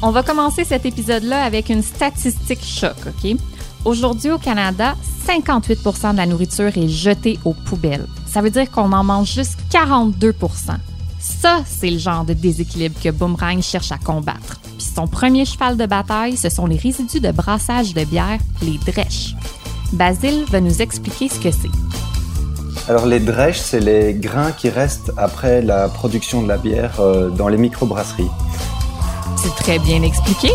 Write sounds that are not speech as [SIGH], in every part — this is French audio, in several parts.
On va commencer cet épisode-là avec une statistique choc, OK? Aujourd'hui au Canada, 58% de la nourriture est jetée aux poubelles. Ça veut dire qu'on en mange juste 42% Ça, c'est le genre de déséquilibre que Boomerang cherche à combattre. Puis son premier cheval de bataille, ce sont les résidus de brassage de bière, les drèches. Basile va nous expliquer ce que c'est. Alors les drèches, c'est les grains qui restent après la production de la bière euh, dans les microbrasseries. C'est très bien expliqué.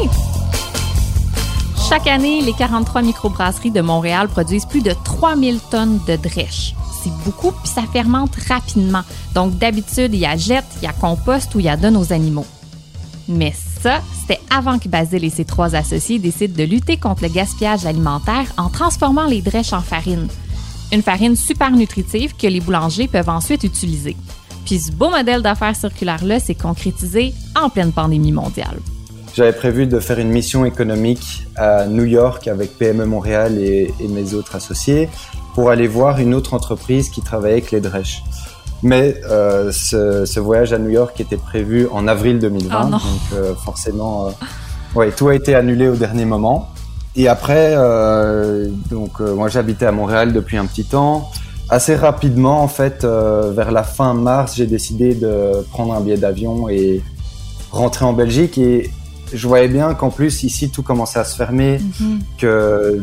Chaque année, les 43 microbrasseries de Montréal produisent plus de 3000 tonnes de drèches. C'est beaucoup, puis ça fermente rapidement. Donc d'habitude, il y a jette, il y a compost ou il y a donne aux animaux. Mais ça, c'était avant que Basile et ses trois associés décident de lutter contre le gaspillage alimentaire en transformant les drèches en farine. Une farine super nutritive que les boulangers peuvent ensuite utiliser. Puis ce beau modèle d'affaires circulaire-là s'est concrétisé en pleine pandémie mondiale. J'avais prévu de faire une mission économique à New York avec PME Montréal et, mes autres associés pour aller voir une autre entreprise qui travaillait avec les drèches. Mais euh, ce, voyage à New York était prévu en avril 2020, donc euh, forcément, euh, ouais, tout a été annulé au dernier moment. Et après, euh, donc moi j'habitais à Montréal depuis un petit temps. Assez rapidement, en fait, euh, vers la fin mars, j'ai décidé de prendre un billet d'avion et rentrer en Belgique. Et je voyais bien qu'en plus ici tout commençait à se fermer, mhm. que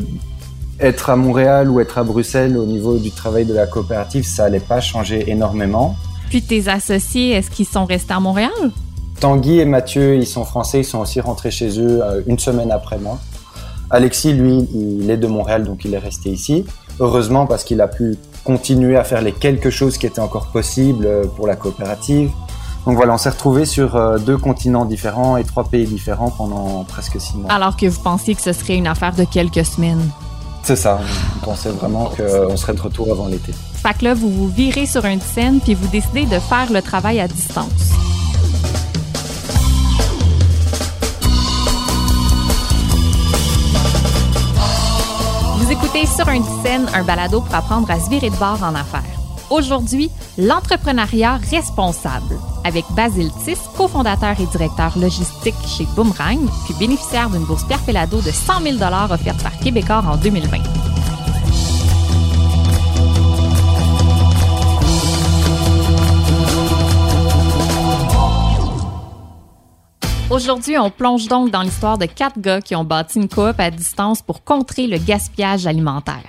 être à Montréal ou être à Bruxelles au niveau du travail de la coopérative, ça allait pas changer énormément. Puis tes associés, est-ce qu'ils sont restés à Montréal? Tanguy et Mathieu, ils sont français, ils sont aussi rentrés chez eux une semaine après moi. Alexis, lui, il est de Montréal, donc il est resté ici. Heureusement parce qu'il a pu continuer à faire les quelques choses qui étaient encore possibles euh, pour la coopérative. Donc voilà, on s'est retrouvés sur euh, deux continents différents et trois pays différents pendant presque six mois. Alors que vous pensiez que ce serait une affaire de quelques semaines? C'est ça, on pensait vraiment qu'on serait de retour avant l'été. Fait que là, vous vous virez sur une scène puis vous décidez de faire le travail à distance. Écoutez Sur une scène, un balado pour apprendre à se virer de bord en affaires. Aujourd'hui, l'entrepreneuriat responsable avec Basile Tiss, cofondateur et directeur logistique chez Boomerang, puis bénéficiaire d'une bourse Pierre de 100 000 offerte par Québecor en 2020. Aujourd'hui, on plonge donc dans l'histoire de quatre gars qui ont bâti une coop à distance pour contrer le gaspillage alimentaire.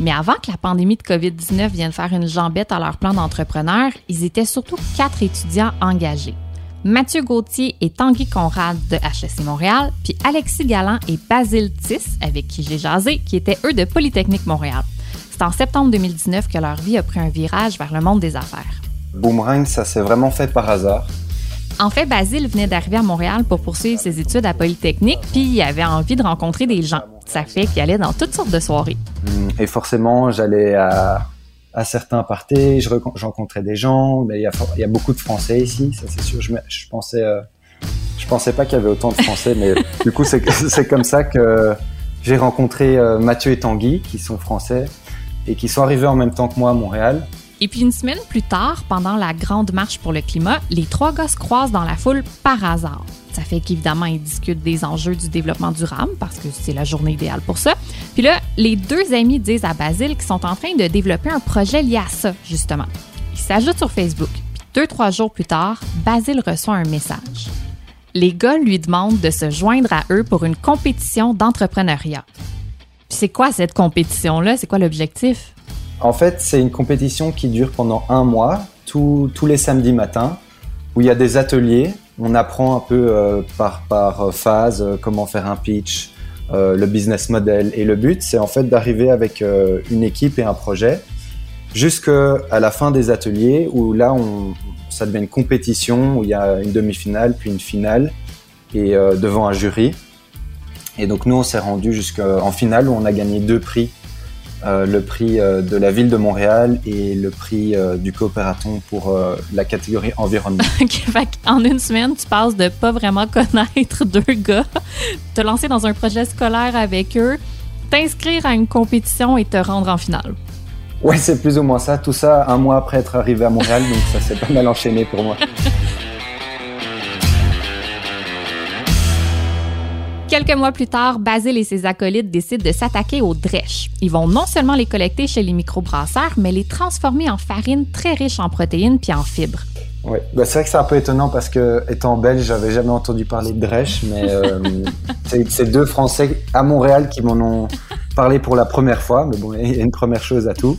Mais avant que la pandémie de COVID-19 vienne faire une jambette à leur plan d'entrepreneur, ils étaient surtout quatre étudiants engagés. Mathieu Gauthier et Tanguy Conrad de HSC Montréal, puis Alexis Galland et Basile Tiss, avec qui j'ai jasé, qui étaient eux de Polytechnique Montréal. C'est en septembre 2019 que leur vie a pris un virage vers le monde des affaires. Boomerang, ça s'est vraiment fait par hasard. En fait, Basile venait d'arriver à Montréal pour poursuivre ses études à Polytechnique, puis il avait envie de rencontrer des gens. Ça fait qu'il allait dans toutes sortes de soirées. Hmm, et forcément, j'allais à, certains parties, je, rencontrais des gens, mais il y, a, beaucoup de Français ici, ça c'est sûr. Je, pensais, euh, je pensais pas qu'il y avait autant de Français, mais [LAUGHS] du coup, c'est comme ça que j'ai rencontré euh, Mathieu et Tanguy, qui sont français et qui sont arrivés en même temps que moi à Montréal. Et puis une semaine plus tard, pendant la grande marche pour le climat, les trois gars se croisent dans la foule par hasard. Ça fait qu'évidemment, ils discutent des enjeux du développement durable parce que c'est la journée idéale pour ça. Puis là, les deux amis disent à Basile qu'ils sont en train de développer un projet lié à ça, justement. Ils s'ajoutent sur Facebook. Puis deux, trois jours plus tard, Basile reçoit un message. Les gars lui demandent de se joindre à eux pour une compétition d'entrepreneuriat. Puis c'est quoi cette compétition-là? C'est quoi l'objectif? En fait, c'est une compétition qui dure pendant un mois, tous les samedis matins, où il y a des ateliers. On apprend un peu euh, par, par phase euh, comment faire un pitch, euh, le business model. Et le but, c'est en fait d'arriver avec une équipe et un projet jusqu'à la fin des ateliers, où là, on, ça devient une compétition, où il y a une demi-finale, puis une finale, et devant un jury. Et donc nous, on s'est rendu jusqu'en finale, où on a gagné deux prix euh, le prix euh, de la ville de Montréal et le prix euh, du coopératon pour la catégorie environnement. [LAUGHS] en une semaine, tu passes de pas vraiment connaître [LAUGHS] deux gars, te lancer dans un projet scolaire avec eux, t'inscrire à une compétition et te rendre en finale. Ouais, c'est plus ou moins ça. Tout ça un mois après être arrivé à Montréal, donc ça s'est pas mal enchaîné pour moi. [LAUGHS] Quelques mois plus tard, Basile et ses acolytes décident de s'attaquer aux drèches. Ils vont non seulement les collecter chez les microbrasseurs, mais les transformer en farine très riche en protéines puis en fibres. Oui, bah, c'est vrai que c'est un peu étonnant parce que étant belge, j'avais jamais entendu parler de drèche, mais euh, [LAUGHS] c'est deux Français à Montréal qui m'en ont parlé pour la première fois. Mais bon, il y a une première chose à tout.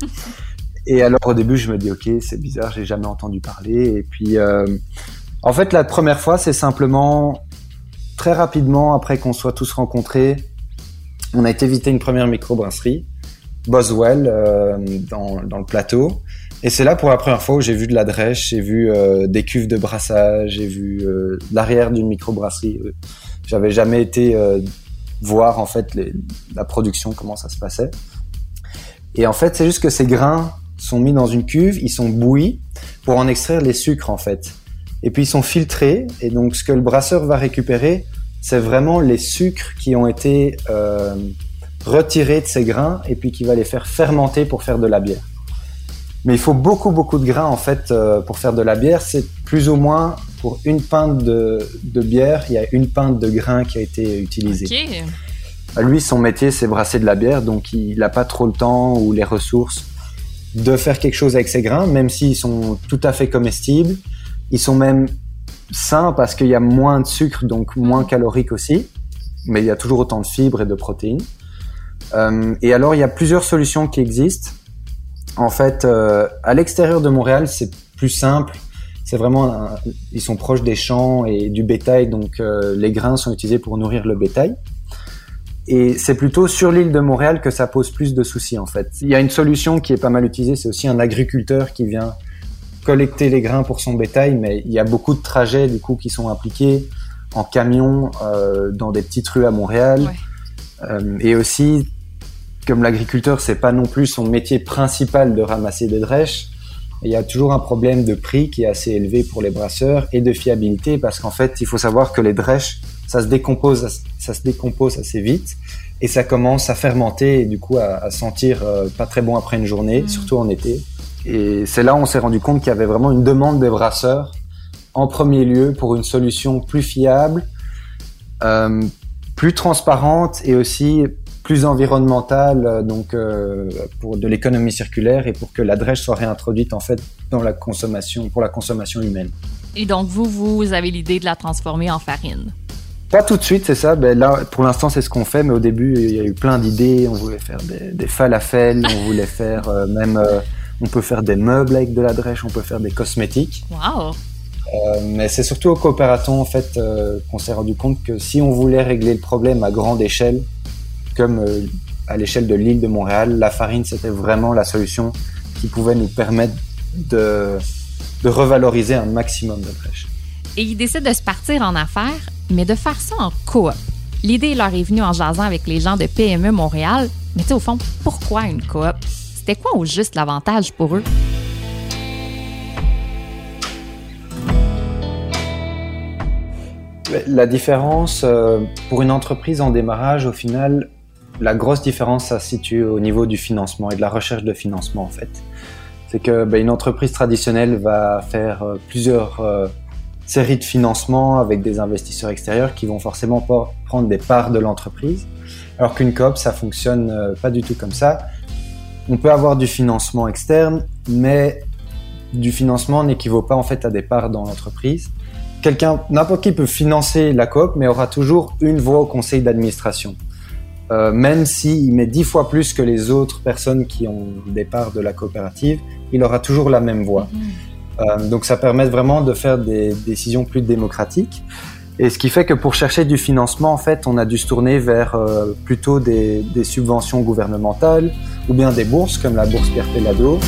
Et alors au début, je me dis ok, c'est bizarre, j'ai jamais entendu parler. Et puis, euh, en fait, la première fois, c'est simplement très rapidement après qu'on soit tous rencontrés, on a été visiter une première microbrasserie, Boswell, euh, dans, le plateau. Et c'est là pour la première fois où j'ai vu de la drèche, j'ai vu euh, des cuves de brassage, j'ai vu euh, l'arrière d'une microbrasserie. J'avais jamais été voir en fait la production, comment ça se passait. Et en fait, c'est juste que ces grains sont mis dans une cuve, ils sont bouillis pour en extraire les sucres en fait. Et puis ils sont filtrés. Et donc ce que le brasseur va récupérer, c'est vraiment les sucres qui ont été euh, retirés de ces grains et puis qui va les faire fermenter pour faire de la bière. Mais il faut beaucoup, beaucoup de grains en fait euh, pour faire de la bière. C'est plus ou moins pour une pinte de, de, bière, il y a une pinte de grains qui a été utilisée. Okay. Lui, son métier, c'est brasser de la bière, donc il n'a pas trop le temps ou les ressources de faire quelque chose avec ces grains, même s'ils sont tout à fait comestibles. Ils sont même sains parce qu'il y a moins de sucre, donc moins calorique aussi, mais il y a toujours autant de fibres et de protéines. Euh, et alors, il y a plusieurs solutions qui existent. En fait, euh, à l'extérieur de Montréal, c'est plus simple. C'est vraiment, ils sont proches des champs et du bétail, donc euh, les grains sont utilisés pour nourrir le bétail. Et c'est plutôt sur l'île de Montréal que ça pose plus de soucis en fait. Il y a une solution qui est pas mal utilisée, c'est aussi un agriculteur qui vient collecter les grains pour son bétail, mais il y a beaucoup de trajets du coup qui sont impliqués en camion euh, dans des petites rues à Montréal. Ouais. Euh, et aussi, comme l'agriculteur, c'est pas non plus son métier principal de ramasser des drèches. Il y a toujours un problème de prix qui est assez élevé pour les brasseurs et de fiabilité parce qu'en fait, il faut savoir que les drèches, ça se décompose, ça se décompose assez vite et ça commence à fermenter et du coup à, à sentir euh, pas très bon après une journée, mmh. surtout en été. Et c'est là où on s'est rendu compte qu'il y avait vraiment une demande des brasseurs en premier lieu pour une solution plus fiable, euh, plus transparente et aussi plus environnementale, donc euh, pour de l'économie circulaire et pour que la drèche soit réintroduite en fait dans la consommation pour la consommation humaine. Et donc vous, vous avez l'idée de la transformer en farine? Pas tout de suite, c'est ça. Ben là, pour l'instant, c'est ce qu'on fait, mais au début, il y a eu plein d'idées. On voulait faire des, des falafels, on voulait faire euh, même euh, on peut faire des meubles avec de la drèche, on peut faire des cosmétiques. Wow. Euh, mais c'est surtout au coopératon en fait qu'on s'est rendu compte que si on voulait régler le problème à grande échelle, comme à l'échelle de l'île de Montréal, la farine c'était vraiment la solution qui pouvait nous permettre de, de revaloriser un maximum de drèche. Et ils décident de se partir en affaires, mais de faire ça en coop. L'idée leur est venue en jasant avec les gens de PME Montréal, mais tu sais, au fond, pourquoi une coop? C'était quoi au juste l'avantage pour eux? La différence euh, pour une entreprise en démarrage, au final, la grosse différence, ça se situe au niveau du financement et de la recherche de financement en fait. C'est que ben, une entreprise traditionnelle va faire euh, plusieurs euh, séries de financements avec des investisseurs extérieurs qui vont forcément prendre des parts de l'entreprise, alors qu'une coop, ça fonctionne euh, pas du tout comme ça. On peut avoir du financement externe, mais du financement n'équivaut pas en fait à des parts dans l'entreprise. Quelqu'un, n'importe qui peut financer la coop, mais aura toujours une voix au conseil d'administration. Euh, même s'il met dix fois plus que les autres personnes qui ont des parts de la coopérative, il aura toujours la même voix. Mmh. Euh, donc ça permet vraiment de faire des décisions plus démocratiques. Et ce qui fait que pour chercher du financement, en fait, on a dû se tourner vers euh, plutôt des, des, subventions gouvernementales ou bien des bourses comme la bourse Pierre Pellado.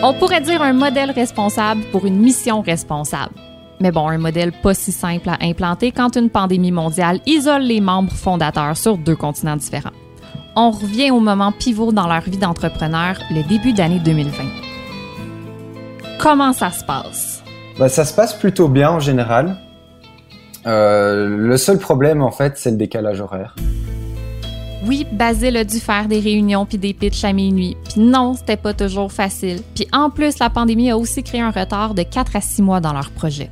On pourrait dire un modèle responsable pour une mission responsable. Mais bon, un modèle pas si simple à implanter quand une pandémie mondiale isole les membres fondateurs sur deux continents différents. On revient au moment pivot dans leur vie d'entrepreneur, le début d'année 2020. Comment ça se passe? Ben, ça se passe plutôt bien en général. Euh, le seul problème, en fait, c'est le décalage horaire. Oui, Basile a dû faire des réunions puis des pitchs à minuit. Puis non, c'était pas toujours facile. Puis en plus, la pandémie a aussi créé un retard de 4 à 6 mois dans leur projet.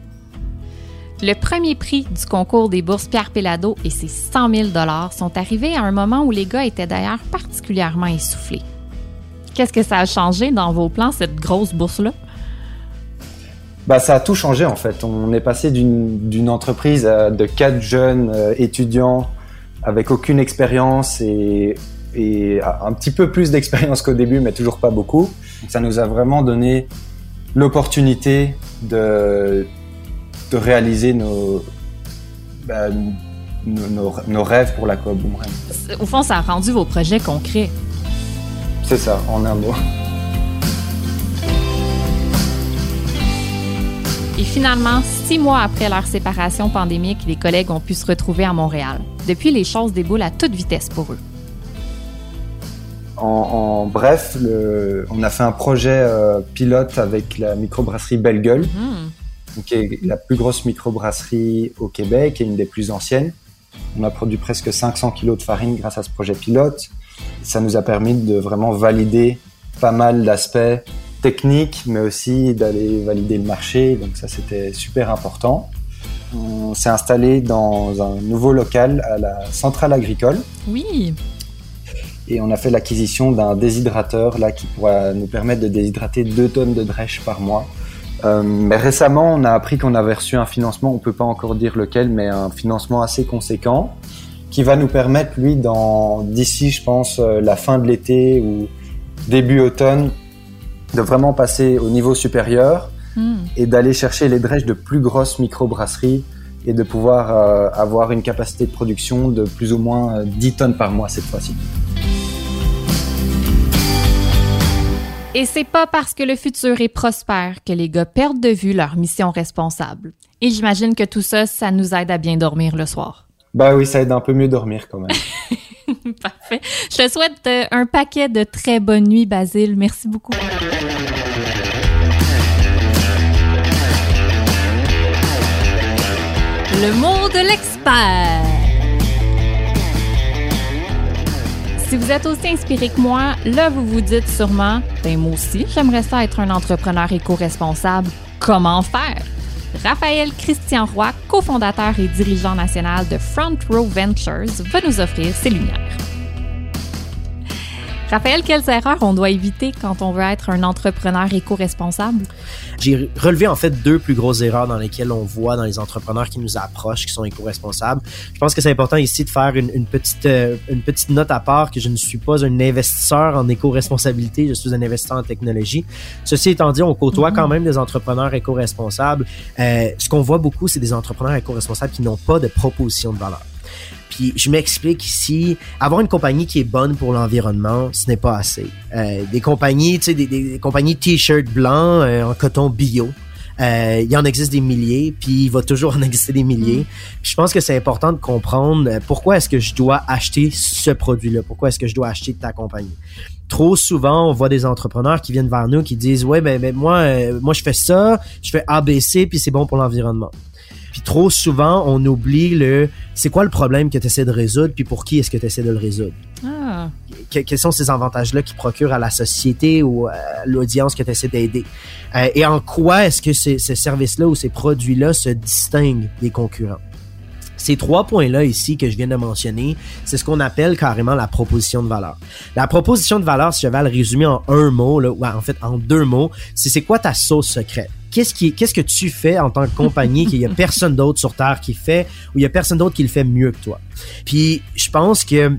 Le premier prix du concours des bourses Pierre Pellado et ses 100 000 sont arrivés à un moment où les gars étaient d'ailleurs particulièrement essoufflés. Qu'est-ce que ça a changé dans vos plans, cette grosse bourse-là? Bah, ça a tout changé en fait. On est passé d'une entreprise de quatre jeunes euh, étudiants avec aucune expérience et, un petit peu plus d'expérience qu'au début, mais toujours pas beaucoup. ça nous a vraiment donné l'opportunité de, de réaliser nos, bah, nos, nos, rêves pour la Coop Boomerang. Au fond, ça a rendu vos projets concrets. C'est ça, en un mot. Et finalement, six mois après leur séparation pandémique, les collègues ont pu se retrouver à Montréal. Depuis, les choses déboulent à toute vitesse pour eux. En, bref, on a fait un projet euh, pilote avec la microbrasserie Belle Gueule. Hmm qui est la plus grosse microbrasserie au Québec et une des plus anciennes. On a produit presque 500 kg de farine grâce à ce projet pilote. Ça nous a permis de vraiment valider pas mal d'aspects techniques, mais aussi d'aller valider le marché. Donc ça, c'était super important. On s'est installé dans un nouveau local à la centrale agricole. Oui. Et on a fait l'acquisition d'un déshydrateur là qui pourra nous permettre de déshydrater 2 tonnes de drèche par mois. Euh, mais récemment, on a appris qu'on avait reçu un financement, on peut pas encore dire lequel, mais un financement assez conséquent qui va nous permettre, lui, d'ici, je pense, euh, la fin de l'été ou début automne, de vraiment passer au niveau supérieur hmm. et d'aller chercher les drèches de plus grosses microbrasseries et de pouvoir euh, avoir une capacité de production de plus ou moins 10 tonnes par mois cette fois-ci. Et c'est pas parce que le futur est prospère que les gars perdent de vue leur mission responsable. Et j'imagine que tout ça, ça nous aide à bien dormir le soir. Bah oui, ça aide un peu mieux dormir quand même. [LAUGHS] Parfait. Je te souhaite euh, un paquet de très bonnes nuits, Basile. Merci beaucoup. Le mot de l'expert. Vous êtes aussi inspiré que moi, là, vous vous dites sûrement, ben moi aussi, j'aimerais ça être un entrepreneur éco-responsable. Comment faire? Raphaël Christian Roy, cofondateur et dirigeant national de Front Row Ventures, va nous offrir ses lumières. Raphaël, quelles erreurs on doit éviter quand on veut être un entrepreneur éco-responsable? J'ai relevé en fait deux plus grosses erreurs dans lesquelles on voit dans les entrepreneurs qui nous approchent, qui sont éco-responsables. Je pense que c'est important ici de faire une, petite, euh, une petite note à part que je ne suis pas un investisseur en éco-responsabilité, je suis un investisseur en technologie. Ceci étant dit, on côtoie quand mhm. même des entrepreneurs éco-responsables. Euh, ce qu'on voit beaucoup, c'est des entrepreneurs éco-responsables qui n'ont pas de proposition de valeur. Puis je m'explique ici, avoir une compagnie qui est bonne pour l'environnement, ce n'est pas assez. Euh, des compagnies, tu sais, des, des, compagnies t-shirt blanc euh, en coton bio. Euh, il y en existe des milliers, puis il va toujours [LAUGHS] en exister des milliers. Mm. je pense que c'est important de comprendre euh, pourquoi est-ce que je dois acheter ce produit-là, pourquoi est-ce que je dois acheter ta compagnie? Trop souvent, on voit des entrepreneurs qui viennent vers nous qui disent ouais ben, ben moi euh, moi je fais ça, je fais ABC puis c'est bon pour l'environnement. Trop souvent, on oublie le c'est quoi le problème que tu essaies de résoudre, puis pour qui est-ce que tu essaies de le résoudre? Ah. quels sont ces avantages-là qui procurent à la société ou à l'audience que tu essaies d'aider? Euh, et en quoi est-ce que ces, ces services-là ou ces produits-là se distinguent des concurrents? Ces trois points-là ici que je viens de mentionner, c'est ce qu'on appelle carrément la proposition de valeur. La proposition de valeur, si je vais le résumer en un mot, là, ou en fait en deux mots, c'est c'est quoi ta sauce secrète? qu'est-ce qui, qu'est-ce que tu fais en tant que compagnie qu'il y a personne d'autre sur terre qui fait ou il y a personne d'autre qui le fait mieux que toi? Puis je pense que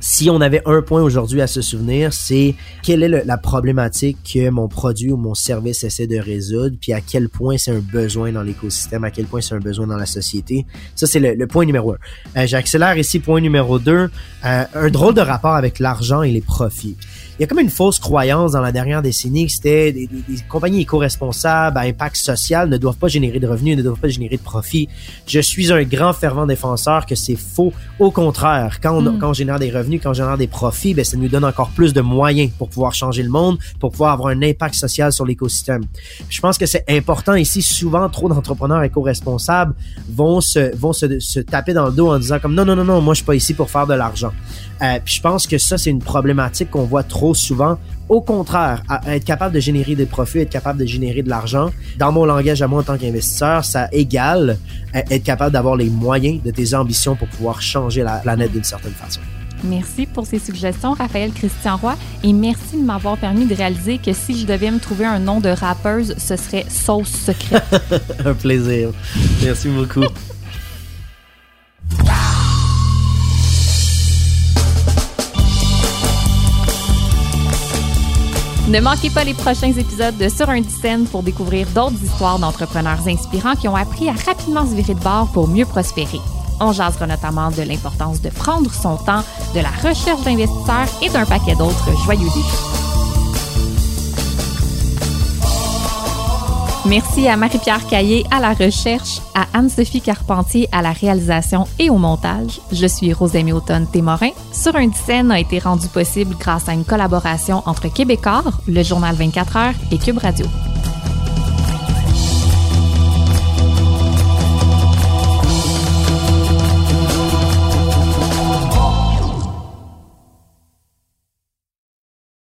si on avait un point aujourd'hui à se souvenir, c'est quelle est la problématique que mon produit ou mon service essaie de résoudre, puis à quel point c'est un besoin dans l'écosystème, à quel point c'est un besoin dans la société. Ça, c'est le, point numéro un. Euh, j'accélère ici, point numéro deux, euh, un drôle de rapport avec l'argent et les profits il y a comme une fausse croyance dans la dernière décennie que c'était des, compagnies éco-responsables à impact social ne doivent pas générer de revenus, ne doivent pas générer de profits. Je suis un grand fervent défenseur que c'est faux. Au contraire, quand on, hmm. quand on génère des revenus, revenus, quand on génère des profits, ben, ça nous donne encore plus de moyens pour pouvoir changer le monde, pour pouvoir avoir un impact social sur l'écosystème. Je pense que c'est important ici. Souvent, trop d'entrepreneurs éco-responsables vont se vont se, taper dans le dos en disant comme non non non non, moi je suis pas ici pour faire de l'argent. Euh, puis je pense que ça c'est une problématique qu'on voit trop souvent. Au contraire, être capable de générer des profits, être capable de générer de l'argent, dans mon langage à moi en tant qu'investisseur, ça égale euh, être capable d'avoir les moyens de tes ambitions pour pouvoir changer la planète d'une certaine façon. Merci pour ces suggestions, Raphaël Christian Roy, et merci de m'avoir permis de réaliser que si je devais me trouver un nom de rappeuse, ce serait Sauce Secrète. [LAUGHS] un plaisir. Merci beaucoup. Ne manquez pas les prochains épisodes de Sur un scène pour découvrir d'autres histoires d'entrepreneurs inspirants qui ont appris à rapidement se virer de bord pour mieux prospérer. On jasera notamment de l'importance de prendre son temps, de la recherche d'investisseurs et d'un paquet d'autres joyeux défis. Merci à Marie-Pierre Caillé à la recherche, à Anne-Sophie Carpentier à la réalisation et au montage. Je suis Rosemie Automne Témorin. Sur un scène a été rendu possible grâce à une collaboration entre Québécois, le journal 24 heures et Cube Radio.